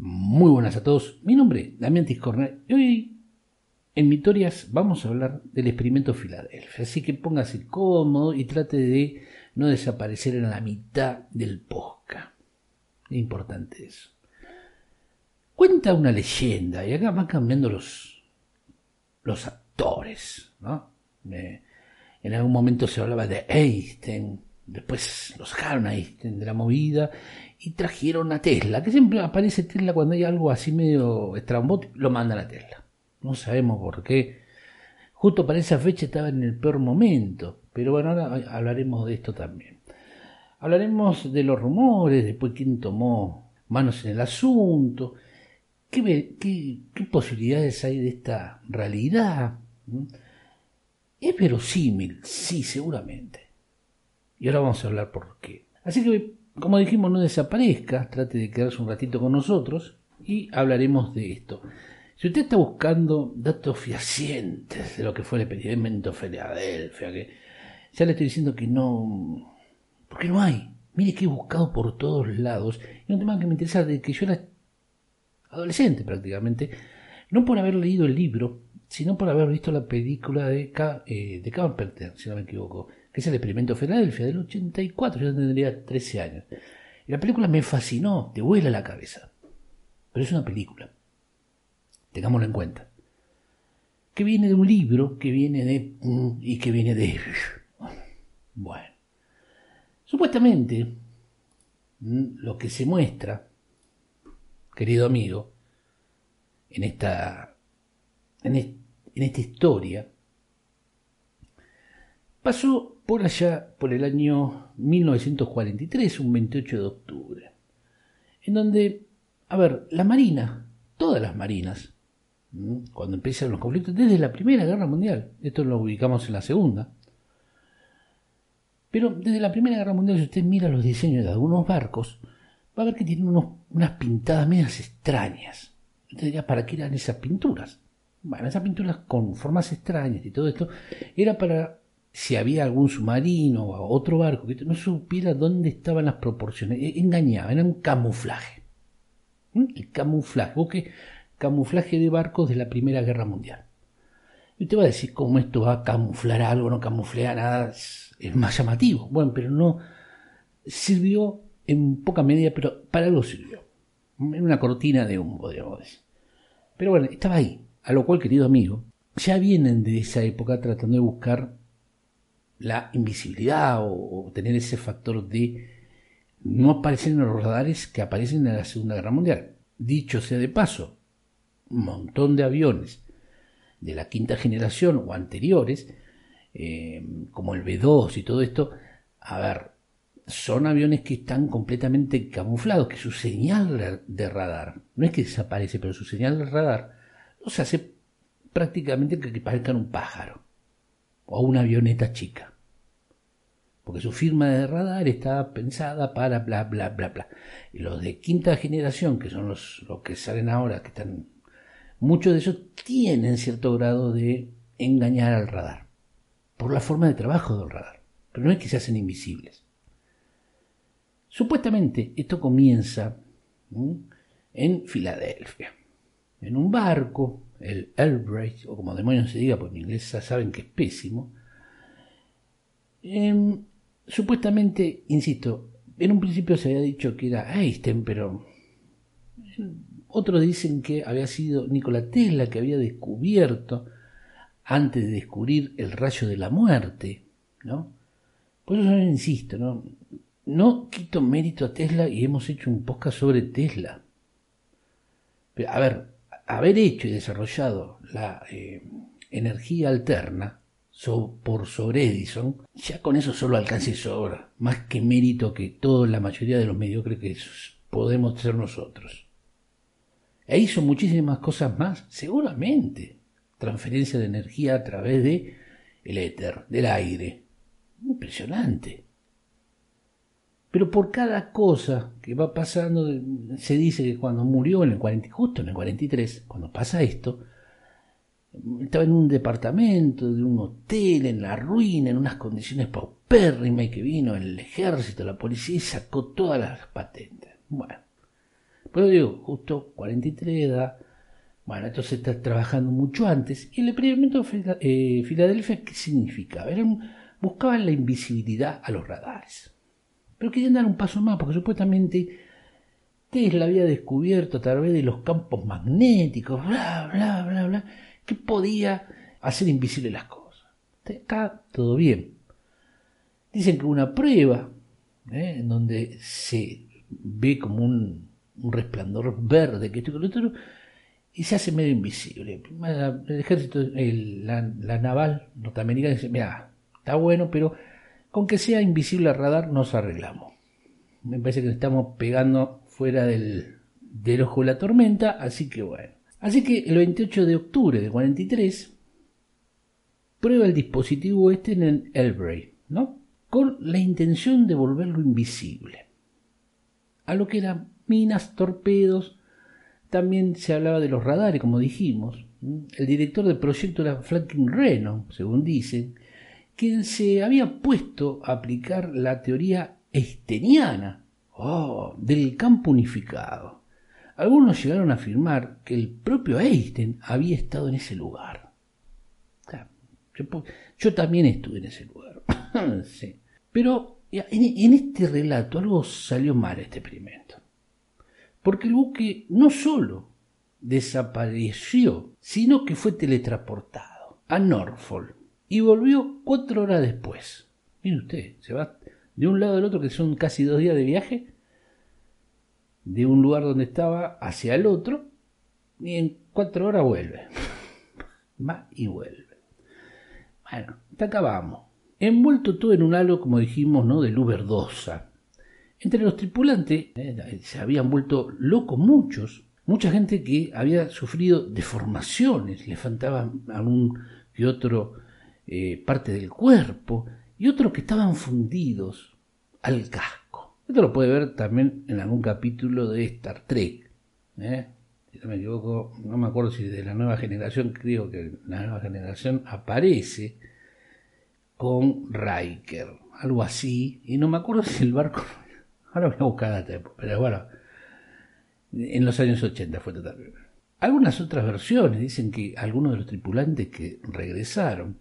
Muy buenas a todos, mi nombre es Damián Tiscorner y hoy en Mitorias vamos a hablar del experimento Filadelfia, así que póngase cómodo y trate de no desaparecer en la mitad del posca. Es importante eso. Cuenta una leyenda, y acá van cambiando los, los actores, ¿no? en algún momento se hablaba de Einstein, después los sacaron a Einstein de la movida y trajeron a Tesla, que siempre aparece Tesla cuando hay algo así medio estrambótico, lo mandan a Tesla. No sabemos por qué. Justo para esa fecha estaba en el peor momento, pero bueno, ahora hablaremos de esto también. Hablaremos de los rumores, después quién tomó manos en el asunto, qué, qué, posibilidades hay de esta realidad. ¿Es verosímil? Sí, seguramente. Y ahora vamos a hablar por qué. Así que como dijimos, no desaparezca, trate de quedarse un ratito con nosotros y hablaremos de esto. Si usted está buscando datos fehacientes de lo que fue el experimento Filadelfia, que ya le estoy diciendo que no, porque no hay. Mire que he buscado por todos lados y un tema que me interesa de que yo era adolescente prácticamente, no por haber leído el libro, sino por haber visto la película de, eh, de Carpenter, si no me equivoco, que es el experimento Filadelfia del 84, yo tendría 13 años. Y la película me fascinó, te vuela la cabeza. Pero es una película. Tengámoslo en cuenta. Que viene de un libro, que viene de... y que viene de... Bueno. Supuestamente, lo que se muestra, querido amigo, en esta, en, en esta historia, pasó por allá, por el año 1943, un 28 de octubre, en donde, a ver, la Marina, todas las Marinas, cuando empiezan los conflictos, desde la Primera Guerra Mundial, esto lo ubicamos en la Segunda, pero desde la Primera Guerra Mundial, si usted mira los diseños de algunos barcos, va a ver que tienen unas pintadas medias extrañas. Ya, ¿para qué eran esas pinturas? Bueno, esas pinturas con formas extrañas y todo esto era para si había algún submarino o otro barco que no supiera dónde estaban las proporciones. E, engañaba, era un camuflaje. ¿Mm? El camuflaje, busque camuflaje de barcos de la Primera Guerra Mundial. Y usted va a decir, ¿cómo esto va a camuflar algo? No camuflea nada, es, más llamativo. Bueno, pero no sirvió en poca medida, pero para algo sirvió. En una cortina de humo, digamos. Pero bueno, estaba ahí. A lo cual, querido amigo, ya vienen de esa época tratando de buscar la invisibilidad o, tener ese factor de no aparecer en los radares que aparecen en la Segunda Guerra Mundial. Dicho sea de paso, un montón de aviones de la quinta generación o anteriores, eh, como el B2 y todo esto, a ver, son aviones que están completamente camuflados, que su señal de radar, no es que desaparece, pero su señal de radar los hace prácticamente que parezcan un pájaro o una avioneta chica. Porque su firma de radar está pensada para bla, bla, bla, bla. Y los de quinta generación, que son los, los que salen ahora, que están... Muchos de ellos tienen cierto grado de engañar al radar. Por la forma de trabajo del radar. Pero no es que se hacen invisibles. Supuestamente esto comienza en Filadelfia. En un barco el Elbridge, o como demonios se diga, porque en inglés ya saben que es pésimo, em, supuestamente, insisto, en un principio se había dicho que era Einstein, pero otros dicen que había sido Nikola Tesla que había descubierto, antes de descubrir el rayo de la muerte, ¿no? Por eso insisto, ¿no? No quito mérito a Tesla y hemos hecho un podcast sobre Tesla. A ver, haber hecho y desarrollado la eh, energía alterna por sobre Edison, ya con eso solo alcance y sobra, más que mérito que toda la mayoría de los mediocres que podemos ser nosotros. E hizo muchísimas cosas más, seguramente. Transferencia de energía a través de el éter, del aire. Impresionante. Pero por cada cosa que va pasando, se dice que cuando murió en el 40, justo en el 43, cuando pasa esto, estaba en un departamento de un hotel, en la ruina, en unas condiciones paupérrimas, y que vino el ejército, la policía y sacó todas las patentes. Bueno, pero digo, justo 43 edad, bueno, esto se está trabajando mucho antes. Y el experimento de eh, Filadelfia, ¿qué significaba? buscaban la invisibilidad a los radares. Pero querían dar un paso más, porque supuestamente Tesla había descubierto a través de los campos magnéticos, bla, bla, bla, bla, que podía hacer invisibles las cosas. Acá todo bien. Dicen que una prueba ¿eh? en donde se ve como un, resplandor verde que esto y lo otro, y se hace medio invisible. El ejército, la, la, naval norteamericana dice, mira, está bueno, pero con que sea invisible al radar nos arreglamos. Me parece que estamos pegando fuera del, del ojo de la tormenta, así que bueno. Así que el 28 de octubre de 43 prueba el dispositivo este en el Elbray, ¿no? Con la intención de volverlo invisible. A lo que eran minas, torpedos, también se hablaba de los radares, como dijimos. El director del proyecto era Franklin Reno, según dicen, quien se había puesto a aplicar la teoría esteniana oh, del campo unificado. Algunos llegaron a afirmar que el propio Einstein había estado en ese lugar. yo, también estuve en ese lugar. Pero en, este relato algo salió mal este experimento. Porque el buque no solo desapareció, sino que fue teletransportado a Norfolk y volvió cuatro horas después. Mire usted, se va de un lado al otro, que son casi dos días de viaje, de un lugar donde estaba hacia el otro, y en cuatro horas vuelve. Va y vuelve. Bueno, te acabamos. Envuelto todo en un halo, como dijimos, ¿no? de luz verdosa. Entre los tripulantes eh, se habían vuelto locos muchos. Mucha gente que había sufrido deformaciones, le faltaban algún que otro eh, parte del cuerpo y otros que estaban fundidos al casco. Esto lo puede ver también en algún capítulo de Star Trek. ¿eh? Si no me equivoco, no me acuerdo si de la nueva generación, creo que la nueva generación aparece con Riker, algo así, y no me acuerdo si el barco, ahora voy a buscar data, pero bueno, en los años 80 fue totalmente. Algunas otras versiones dicen que algunos de los tripulantes que regresaron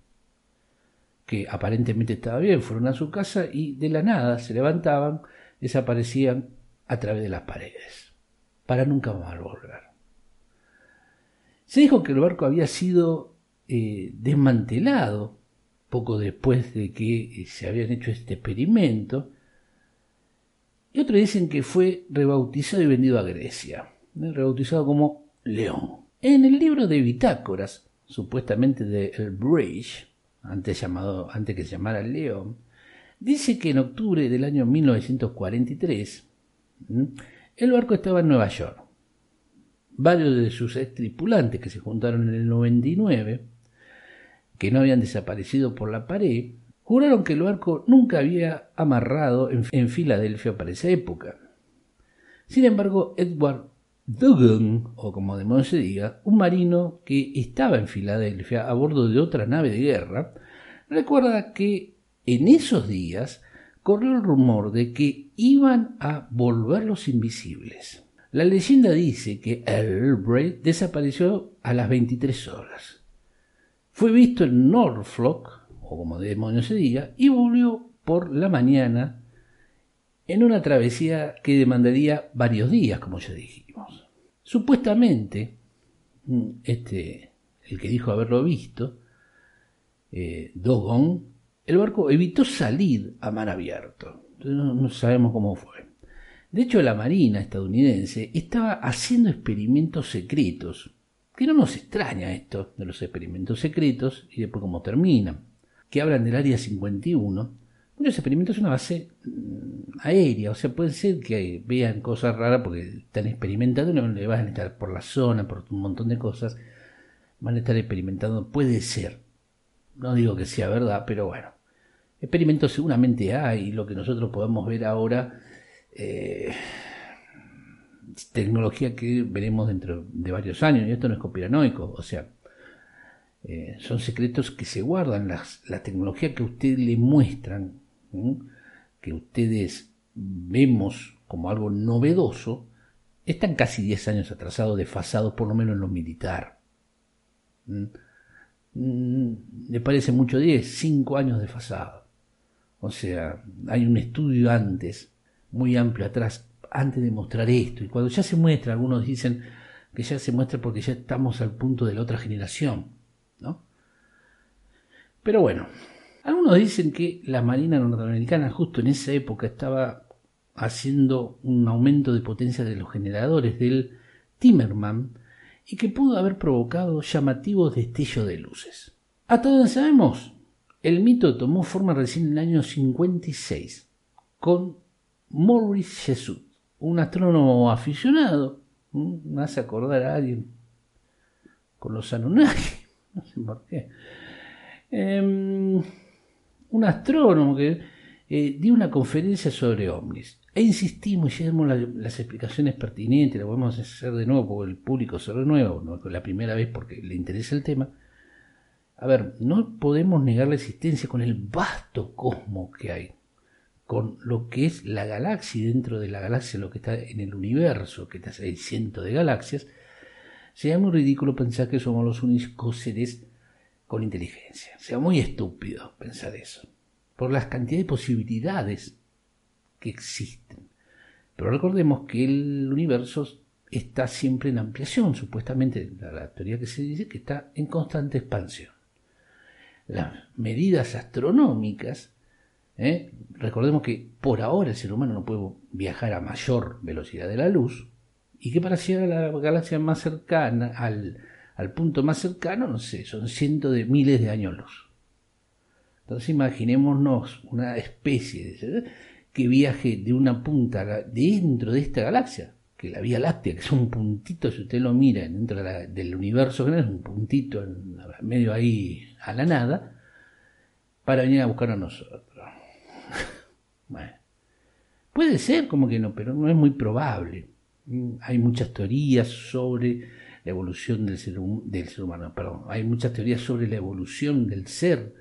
que aparentemente estaba bien, fueron a su casa y de la nada se levantaban, desaparecían a través de las paredes, para nunca más volver. Se dijo que el barco había sido eh, desmantelado poco después de que eh, se habían hecho este experimento, y otros dicen que fue rebautizado y vendido a Grecia, rebautizado como León. En el libro de bitácoras, supuestamente de El Bridge, antes, llamado, antes que se llamara León, dice que en octubre del año 1943 el barco estaba en Nueva York. Varios de sus ex tripulantes que se juntaron en el 99, que no habían desaparecido por la pared, juraron que el barco nunca había amarrado en, en Filadelfia para esa época. Sin embargo, Edward Dugan, o como demonios se diga, un marino que estaba en Filadelfia a bordo de otra nave de guerra, recuerda que en esos días corrió el rumor de que iban a volver los invisibles. La leyenda dice que Braid desapareció a las 23 horas. Fue visto en Norfolk, o como demonios se diga, y volvió por la mañana en una travesía que demandaría varios días, como ya dijimos. Supuestamente, mm, este, el que dijo haberlo visto, eh, Dogon, el barco evitó salir a mar abierto. No, no sabemos cómo fue. De hecho, la Marina estadounidense estaba haciendo experimentos secretos, que no nos extraña esto de los experimentos secretos y después cómo terminan, que hablan del Área 51, Muchos experimentos es una base mm, aérea, o sea, puede ser que vean cosas raras porque están experimentando, no van a estar por la zona, por un montón de cosas, van a estar experimentando, puede ser. No digo que sea verdad, pero bueno. Experimentos seguramente hay, lo que nosotros podemos ver ahora, eh, tecnología que veremos dentro de varios años, y esto no es conspiranoico, o sea, eh, son secretos que se guardan, la tecnología que ustedes le muestran, que ustedes vemos como algo novedoso, están casi 10 años atrasados, desfasados, por lo menos en lo militar. ¿Le parece mucho 10? 5 años desfasados. O sea, hay un estudio antes, muy amplio atrás, antes de mostrar esto. Y cuando ya se muestra, algunos dicen que ya se muestra porque ya estamos al punto de la otra generación. ¿no? Pero bueno, algunos dicen que la Marina norteamericana justo en esa época estaba haciendo un aumento de potencia de los generadores del Timmerman y que pudo haber provocado llamativos destellos de luces. Hasta donde sabemos, el mito tomó forma recién en el año 56 con Maurice Jesús, un astrónomo aficionado, me hace acordar a alguien con los Anunnaki, no sé por qué. Em, un astrónomo que eh, dio una conferencia sobre ovnis. E insistimos y damos las explicaciones pertinentes, lo podemos hacer de nuevo porque el público se renueva, no la primera vez porque le interesa el tema. A ver, no podemos negar la existencia con el vasto cosmos que hay, con lo que es la galaxia dentro de la galaxia, lo que está en el universo, que está, hay cientos de galaxias, Sería muy ridículo pensar que somos los únicos seres con inteligencia. Sea muy estúpido pensar eso. Por las cantidades de posibilidades que existen. Pero recordemos que el universo está siempre en ampliación, supuestamente la, teoría que se dice que está en constante expansión. Las medidas astronómicas, ¿eh? recordemos que por ahora el ser humano no puede viajar a mayor velocidad de la luz, y que para llegar a la galaxia más cercana, al, al punto más cercano, no sé, son cientos de miles de años luz. Entonces imaginémonos una especie de, que viaje de una punta dentro de esta galaxia, que la Vía Láctea, que es un puntito, si usted lo mira dentro del universo es un puntito en, medio ahí a la nada, para venir a buscar a nosotros. bueno, puede ser como que no, pero no es muy probable. Hay muchas teorías sobre la evolución del ser, humano, perdón, hay muchas teorías sobre la evolución del ser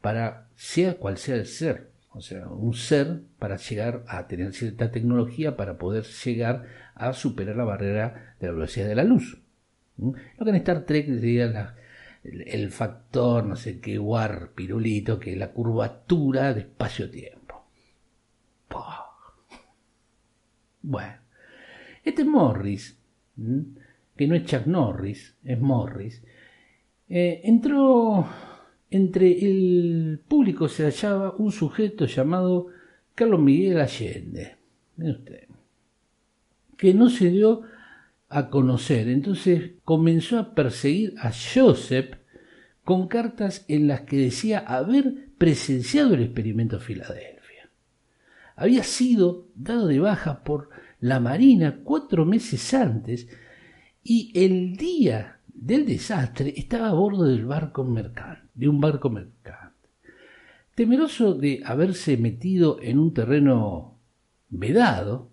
para sea cual sea el ser, o sea, un ser para llegar a tener cierta tecnología para poder llegar a superar la barrera de la velocidad de la luz. Lo que en Star Trek sería el, factor, no sé qué, war, pirulito, que es la curvatura de espacio-tiempo. Bueno, este Morris, que no es Chuck Norris, es Morris, eh, entró entre el público se hallaba un sujeto llamado Carlos Miguel Allende, usted, que no se dio a conocer. Entonces comenzó a perseguir a Joseph con cartas en las que decía haber presenciado el experimento Filadelfia. Había sido dado de baja por la Marina cuatro meses antes y el día del desastre estaba a bordo del barco mercante, de un barco mercante. Temeroso de haberse metido en un terreno vedado,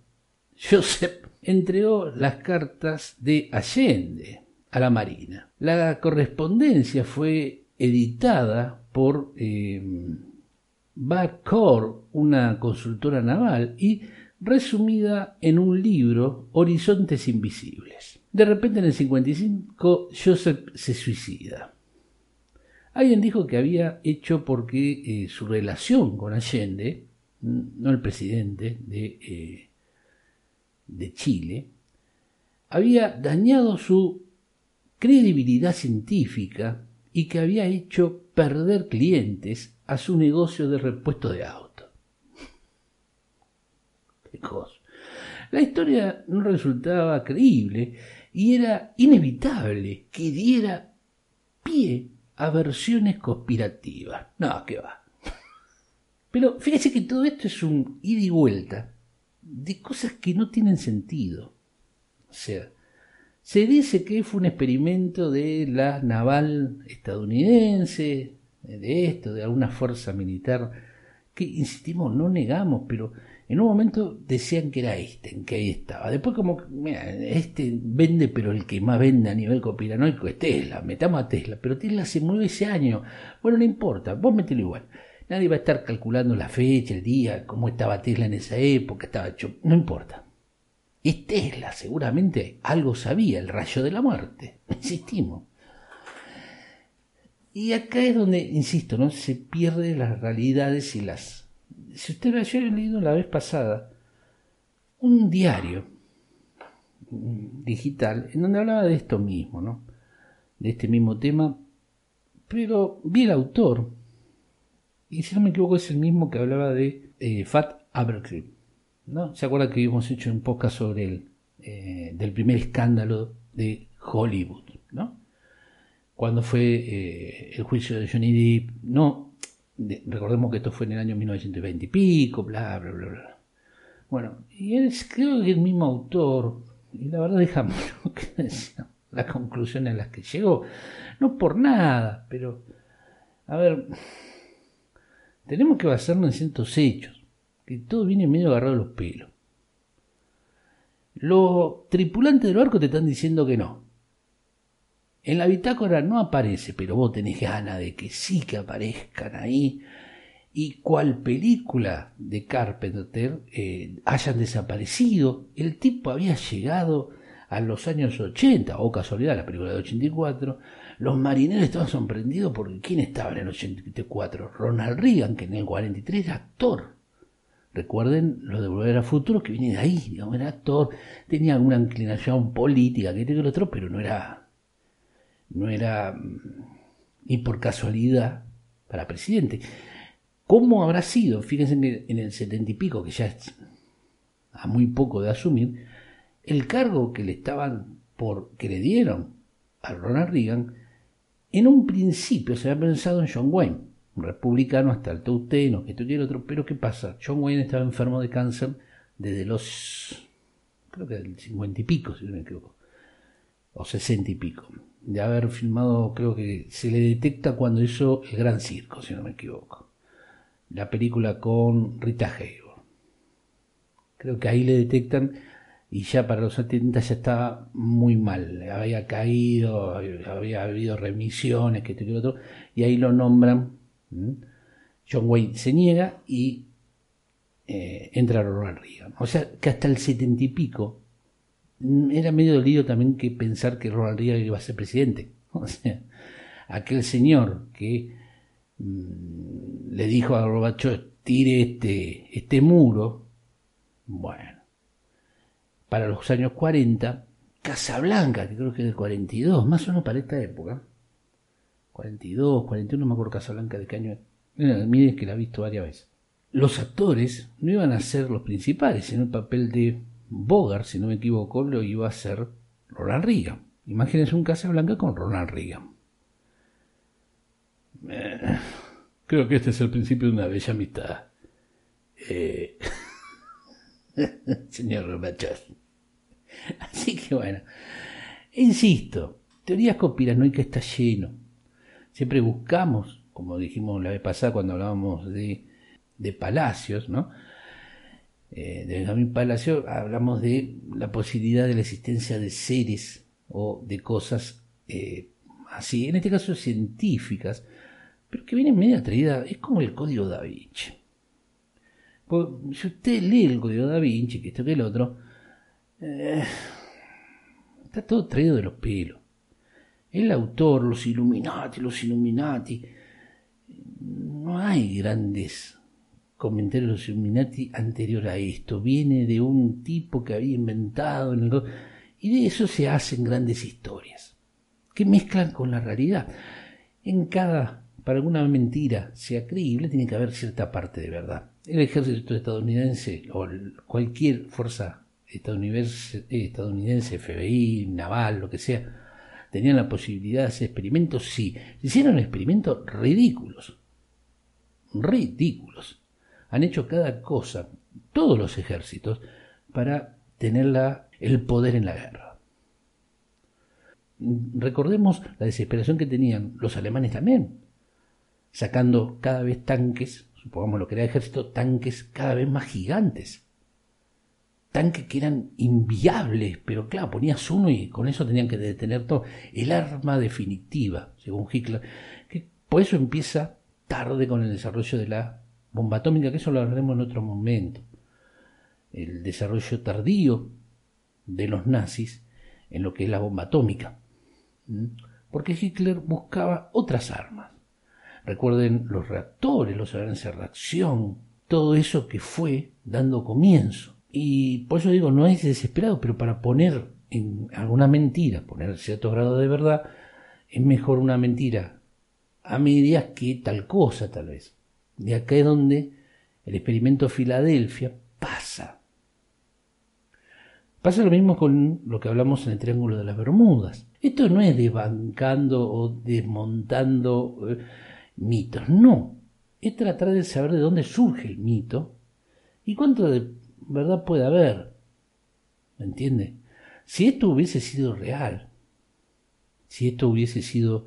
Joseph entregó las cartas de Allende a la Marina. La correspondencia fue editada por eh, una consultora naval, y resumida en un libro, Horizontes Invisibles. De repente en el 55 Joseph se suicida. Alguien dijo que había hecho porque eh, su relación con Allende, no el presidente de, eh, de Chile, había dañado su credibilidad científica y que había hecho perder clientes a su negocio de repuesto de auto. La historia no resultaba creíble y era inevitable que diera pie a versiones conspirativas. No, que va. Pero fíjese que todo esto es un ida y vuelta de cosas que no tienen sentido. O sea, se dice que fue un experimento de la naval estadounidense, de esto, de alguna fuerza militar, que insistimos, no negamos, pero en un momento decían que era este, que ahí estaba. Después como, mira, este vende, pero el que más vende a nivel copiranoico es Tesla. Metamos a Tesla, pero Tesla se mueve ese año. Bueno, no importa, vos metelo igual. Nadie va a estar calculando la fecha, el día, cómo estaba Tesla en esa época, estaba hecho. No importa. Es Tesla, seguramente algo sabía, el rayo de la muerte. Insistimos. Y acá es donde, insisto, ¿no? se pierden las realidades y las si usted me había leído la vez pasada un diario digital en donde hablaba de esto mismo, ¿no? De este mismo tema, pero vi el autor y si no me equivoco es el mismo que hablaba de eh, Fat Abercrombie, ¿no? ¿Se acuerda que hemos hecho un podcast sobre el eh, del primer escándalo de Hollywood, ¿no? Cuando fue eh, el juicio de Johnny Depp, no recordemos que esto fue en el año 1920 y pico, bla, bla, bla, bla. Bueno, y es creo que el mismo autor, y la verdad dejamos las conclusiones a las que llegó, no por nada, pero, a ver, tenemos que basarnos en ciertos hechos, que todo viene medio agarrado de los pelos. Los tripulantes del barco te están diciendo que no, en la bitácora no aparece, pero vos tenés ganas de que sí que aparezcan ahí. Y cual película de Carpenter eh, hayan desaparecido, el tipo había llegado a los años 80, o casualidad, la película de 84, los marineros estaban sorprendidos porque ¿quién estaba en el 84? Ronald Reagan, que en el 43 era actor. Recuerden lo de Volver a Futuro, que viene de ahí, digamos, era actor, tenía alguna inclinación política, que el otro, pero no era no era ni por casualidad para presidente. ¿Cómo habrá sido? Fíjense que en el setenta y pico, que ya es a muy poco de asumir, el cargo que le estaban por, que le dieron a Ronald Reagan, en un principio se había pensado en John Wayne, un republicano hasta el tauteno, que esto y el otro, pero ¿qué pasa? John Wayne estaba enfermo de cáncer desde los, creo que del cincuenta y pico, si no me equivoco, o sesenta y pico de haber filmado, creo que se le detecta cuando hizo El Gran Circo, si no me equivoco. La película con Rita Hayworth. Creo que ahí le detectan y ya para los 70 ya estaba muy mal. Había caído, había habido remisiones, que esto y otro, y ahí lo nombran. John Wayne se niega y eh, entra Ronald Reagan. O sea que hasta el setenta y pico era medio dolido también que pensar que Ronald Reagan iba a ser presidente. O sea, aquel señor que mm, le dijo a Gorbachev, tire este, este muro, bueno, para los años 40, Casablanca, que creo que es del 42, más o menos para esta época, 42, 41, no me acuerdo Casablanca de qué año Miren que la he visto varias veces. Los actores no iban a ser los principales en el papel de Bogart, si no me equivoco, lo iba a hacer Ronald Reagan. Imagínense un Blanca con Ronald Reagan. Eh, creo que este es el principio de una bella amistad. Eh, señor Gorbachev. Así que bueno, insisto, teorías conspiranoicas está lleno. Siempre buscamos, como dijimos la vez pasada cuando hablábamos de, de palacios, ¿no? Eh, de Benjamín Palacio hablamos de la posibilidad de la existencia de seres o de cosas eh, así, en este caso científicas, pero que vienen medio atraídas, es como el código da Vinci. Pues, si usted lee el código da Vinci, que esto que el otro, eh, está todo traído de los pelos. El autor, los Illuminati, los Illuminati, no hay grandes comentario de los Illuminati anterior a esto. Viene de un tipo que había inventado en y de eso se hacen grandes historias que mezclan con la realidad. En cada, para alguna mentira sea creíble, tiene que haber cierta parte de verdad. El ejército estadounidense o cualquier fuerza estadounidense, estadounidense, FBI, naval, lo que sea, tenían la posibilidad de hacer experimentos, sí. Hicieron experimentos ridículos. Ridículos han hecho cada cosa, todos los ejércitos, para tener el poder en la guerra. Recordemos la desesperación que tenían los alemanes también, sacando cada vez tanques, supongamos lo que era el ejército, tanques cada vez más gigantes. Tanques que eran inviables, pero claro, ponías uno y con eso tenían que detener todo. El arma definitiva, según Hitler. Que por eso empieza tarde con el desarrollo de la bomba atómica, que eso lo hablaremos en otro momento. El desarrollo tardío de los nazis en lo que es la bomba atómica. Porque Hitler buscaba otras armas. Recuerden los reactores, los avances de reacción, todo eso que fue dando comienzo. Y por eso digo, no es desesperado, pero para poner en alguna mentira, poner cierto grado de verdad, es mejor una mentira a medias que tal cosa, tal vez. De acá es donde el experimento Filadelfia pasa. Pasa lo mismo con lo que hablamos en el Triángulo de las Bermudas. Esto no es desbancando o desmontando eh, mitos, no. Es tratar de saber de dónde surge el mito y cuánto de verdad puede haber. ¿Me entiende? Si esto hubiese sido real, si esto hubiese sido,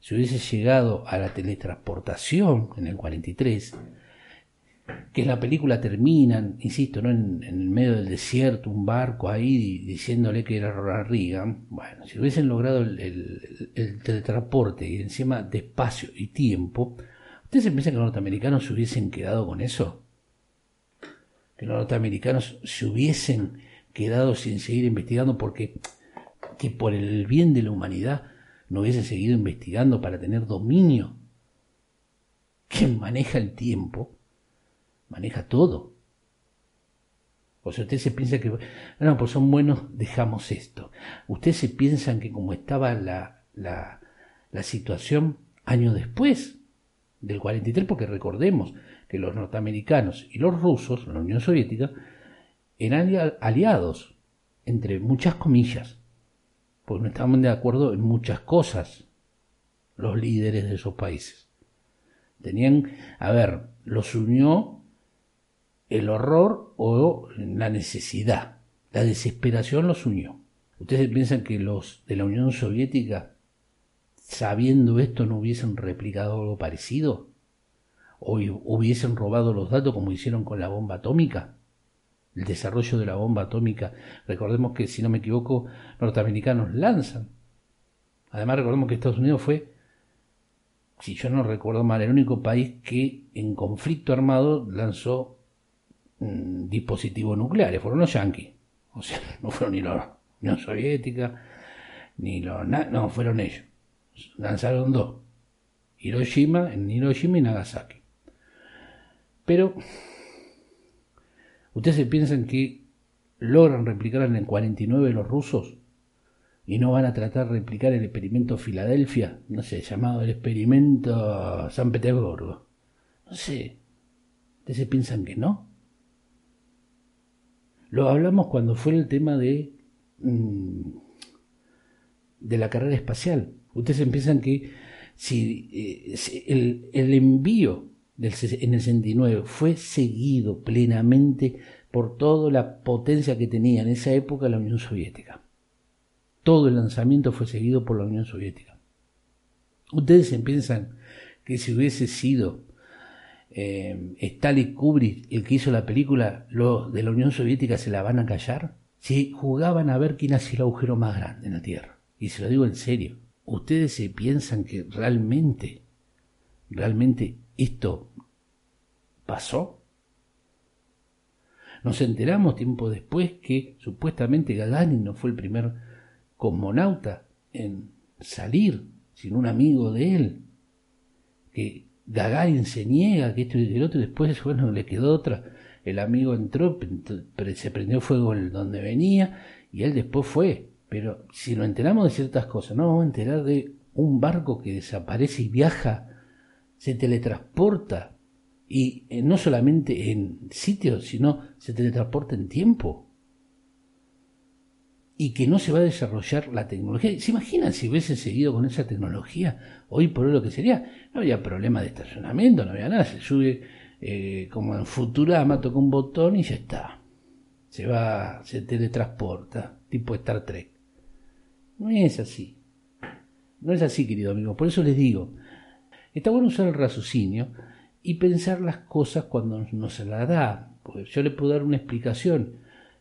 si hubiese llegado a la teletransportación en el 43, que la película terminan, insisto, ¿no? en, el medio del desierto, un barco ahí diciéndole que era Ronald Reagan. Bueno, si hubiesen logrado el, teletransporte y encima de espacio y tiempo, ¿ustedes piensan que los norteamericanos se hubiesen quedado con eso? Que los norteamericanos se hubiesen quedado sin seguir investigando porque que por el bien de la humanidad no hubiesen seguido investigando para tener dominio. ¿Quién maneja el tiempo? maneja todo. O sea, ustedes se piensan que, no, pues son buenos, dejamos esto. Ustedes se piensan que como estaba la, la, la situación años después del 43, porque recordemos que los norteamericanos y los rusos, la Unión Soviética, eran aliados, entre muchas comillas, porque no estaban de acuerdo en muchas cosas los líderes de esos países. Tenían, a ver, los unió el horror o la necesidad. La desesperación los unió. ¿Ustedes piensan que los de la Unión Soviética, sabiendo esto, no hubiesen replicado algo parecido? ¿O hubiesen robado los datos como hicieron con la bomba atómica? El desarrollo de la bomba atómica. Recordemos que, si no me equivoco, norteamericanos lanzan. Además, recordemos que Estados Unidos fue, si yo no recuerdo mal, el único país que en conflicto armado lanzó dispositivos nucleares, fueron los yanquis. O sea, no fueron ni la Unión Soviética, ni los... No, fueron ellos. Lanzaron dos. Hiroshima, en Hiroshima y Nagasaki. Pero, ¿ustedes piensan que logran replicar en el 49 los rusos? y no van a tratar de replicar el experimento Filadelfia, no sé, llamado el experimento San Petersburgo. No sé, ¿ustedes piensan que no? Lo hablamos cuando fue el tema de, mm, de la carrera espacial. Ustedes empiezan que si eh, el, envío en el 69 fue seguido plenamente por toda la potencia que tenía en esa época la Unión Soviética. Todo el lanzamiento fue seguido por la Unión Soviética. Ustedes piensan que si hubiese sido eh, Stalin Kubrick, el que hizo la película, los de la Unión Soviética se la van a callar? Si jugaban a ver quién hacía el agujero más grande en la Tierra. Y se lo digo en serio. ¿Ustedes se piensan que realmente, realmente esto pasó? Nos enteramos tiempo después que supuestamente Gagarin no fue el primer cosmonauta en salir sin un amigo de él, que Gagarin se niega que esto y el otro, y después, bueno, le quedó otra. El amigo entró, se prendió fuego donde venía, y él después fue. Pero si nos enteramos de ciertas cosas, no vamos a enterar de un barco que desaparece y viaja, se teletransporta, y eh, no solamente en sitios, sino se teletransporta en tiempo y que no se va a desarrollar la tecnología. ¿Se imaginan si hubiese seguido con esa tecnología? Hoy por hoy lo que sería, no había problema de estacionamiento, no había nada, se sube eh, como en Futurama, toca un botón y ya está. Se va, se teletransporta, tipo Star Trek. No es así. No es así, querido amigo. Por eso les digo, está bueno usar el raciocinio y pensar las cosas cuando no se las da. Porque yo le puedo dar una explicación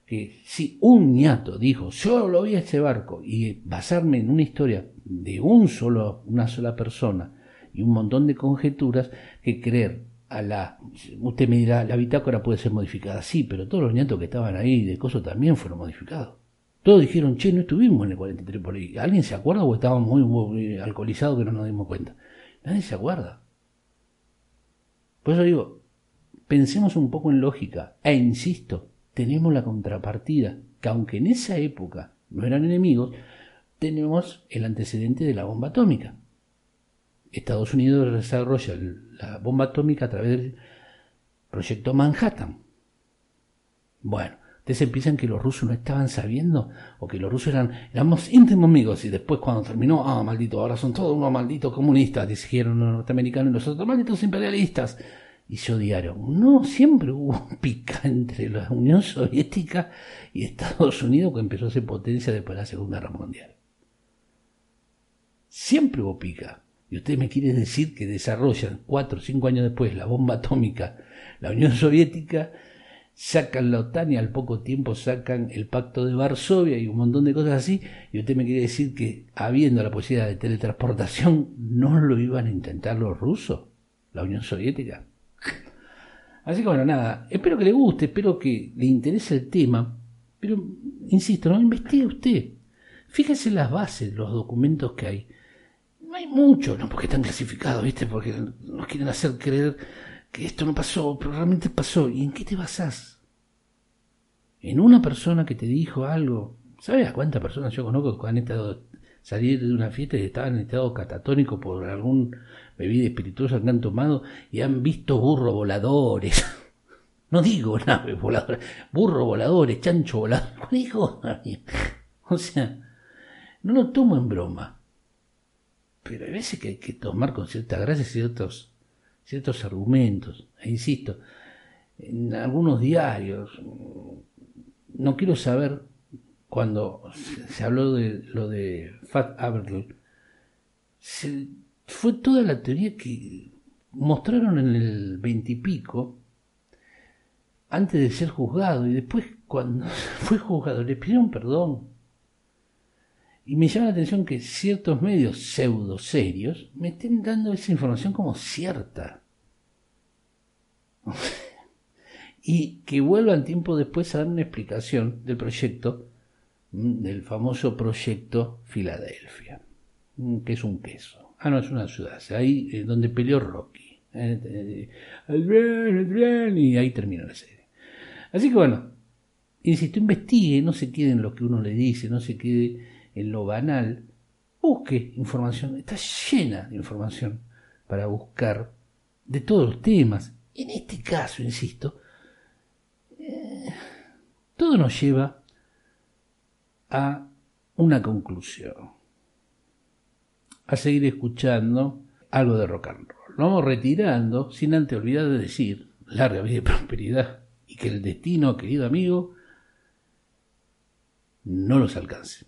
que si un ñato dijo, yo lo vi a este barco, y basarme en una historia de un solo, una sola persona y un montón de conjeturas, que creer a la... Usted me dirá, la bitácora puede ser modificada, sí, pero todos los ñatos que estaban ahí de coso también fueron modificados. Todos dijeron, che, no estuvimos en el 43 por ahí. ¿Alguien se acuerda o estábamos muy, muy alcoholizados que no nos dimos cuenta? Nadie se acuerda. Por eso digo, pensemos un poco en lógica. E insisto, tenemos la contrapartida, que aunque en esa época no eran enemigos, tenemos el antecedente de la bomba atómica. Estados Unidos desarrolla la bomba atómica a través del proyecto Manhattan. Bueno, ustedes piensan que los rusos no estaban sabiendo o que los rusos eran éramos íntimos amigos y después cuando terminó, ah, maldito, ahora son todos unos malditos comunistas, dijeron los norteamericanos y los otros malditos imperialistas y se odiaron. No, siempre hubo pica entre la Unión Soviética y Estados Unidos que empezó a ser potencia después de la Segunda Guerra Mundial. Siempre hubo pica. Y usted me quiere decir que desarrollan cuatro o cinco años después la bomba atómica, la Unión Soviética, sacan la OTAN y al poco tiempo sacan el Pacto de Varsovia y un montón de cosas así, y usted me quiere decir que habiendo la posibilidad de teletransportación, ¿no lo iban a intentar los rusos, la Unión Soviética? Así que bueno, nada, espero que le guste, espero que le interese el tema, pero insisto, no investigue usted. Fíjese las bases, los documentos que hay. No hay mucho, no porque están clasificados, ¿viste? Porque nos quieren hacer creer esto no pasó, pero realmente pasó. ¿Y en qué te basás? En una persona que te dijo algo. ¿Sabes a cuántas personas yo conozco que han estado salir de una fiesta y estaban en estado catatónico por algún bebida espirituosa que han tomado y han visto burros voladores. No digo naves voladoras, burros voladores, chancho volador. No digo, o sea, no lo tomo en broma. Pero hay veces que hay que tomar con cierta gracia ciertos, ciertos argumentos. E insisto, en algunos diarios, no quiero saber cuando se habló de lo de Fat Aberle, fue toda la teoría que mostraron en el veintipico antes de ser juzgado y después cuando fue juzgado le pidieron perdón. Y me llama la atención que ciertos medios pseudo serios me estén dando esa información como cierta. y que vuelvan tiempo después a dar una explicación del proyecto, mm, del famoso proyecto Filadelfia, mm, que es un queso. Ah, no, es una ciudad. Ahí eh, donde peleó Rocky. Eh, eh, y ahí termina la serie. Así que bueno, insisto, investigue, no se quede en lo que uno le dice, no se quede en lo banal. Busque información, está llena de información para buscar de todos los temas. En este caso, insisto, todo nos lleva a una conclusión a seguir escuchando algo de rock and roll. Lo vamos retirando sin antes olvidar de decir larga vida y prosperidad y que el destino, querido amigo, no los alcance.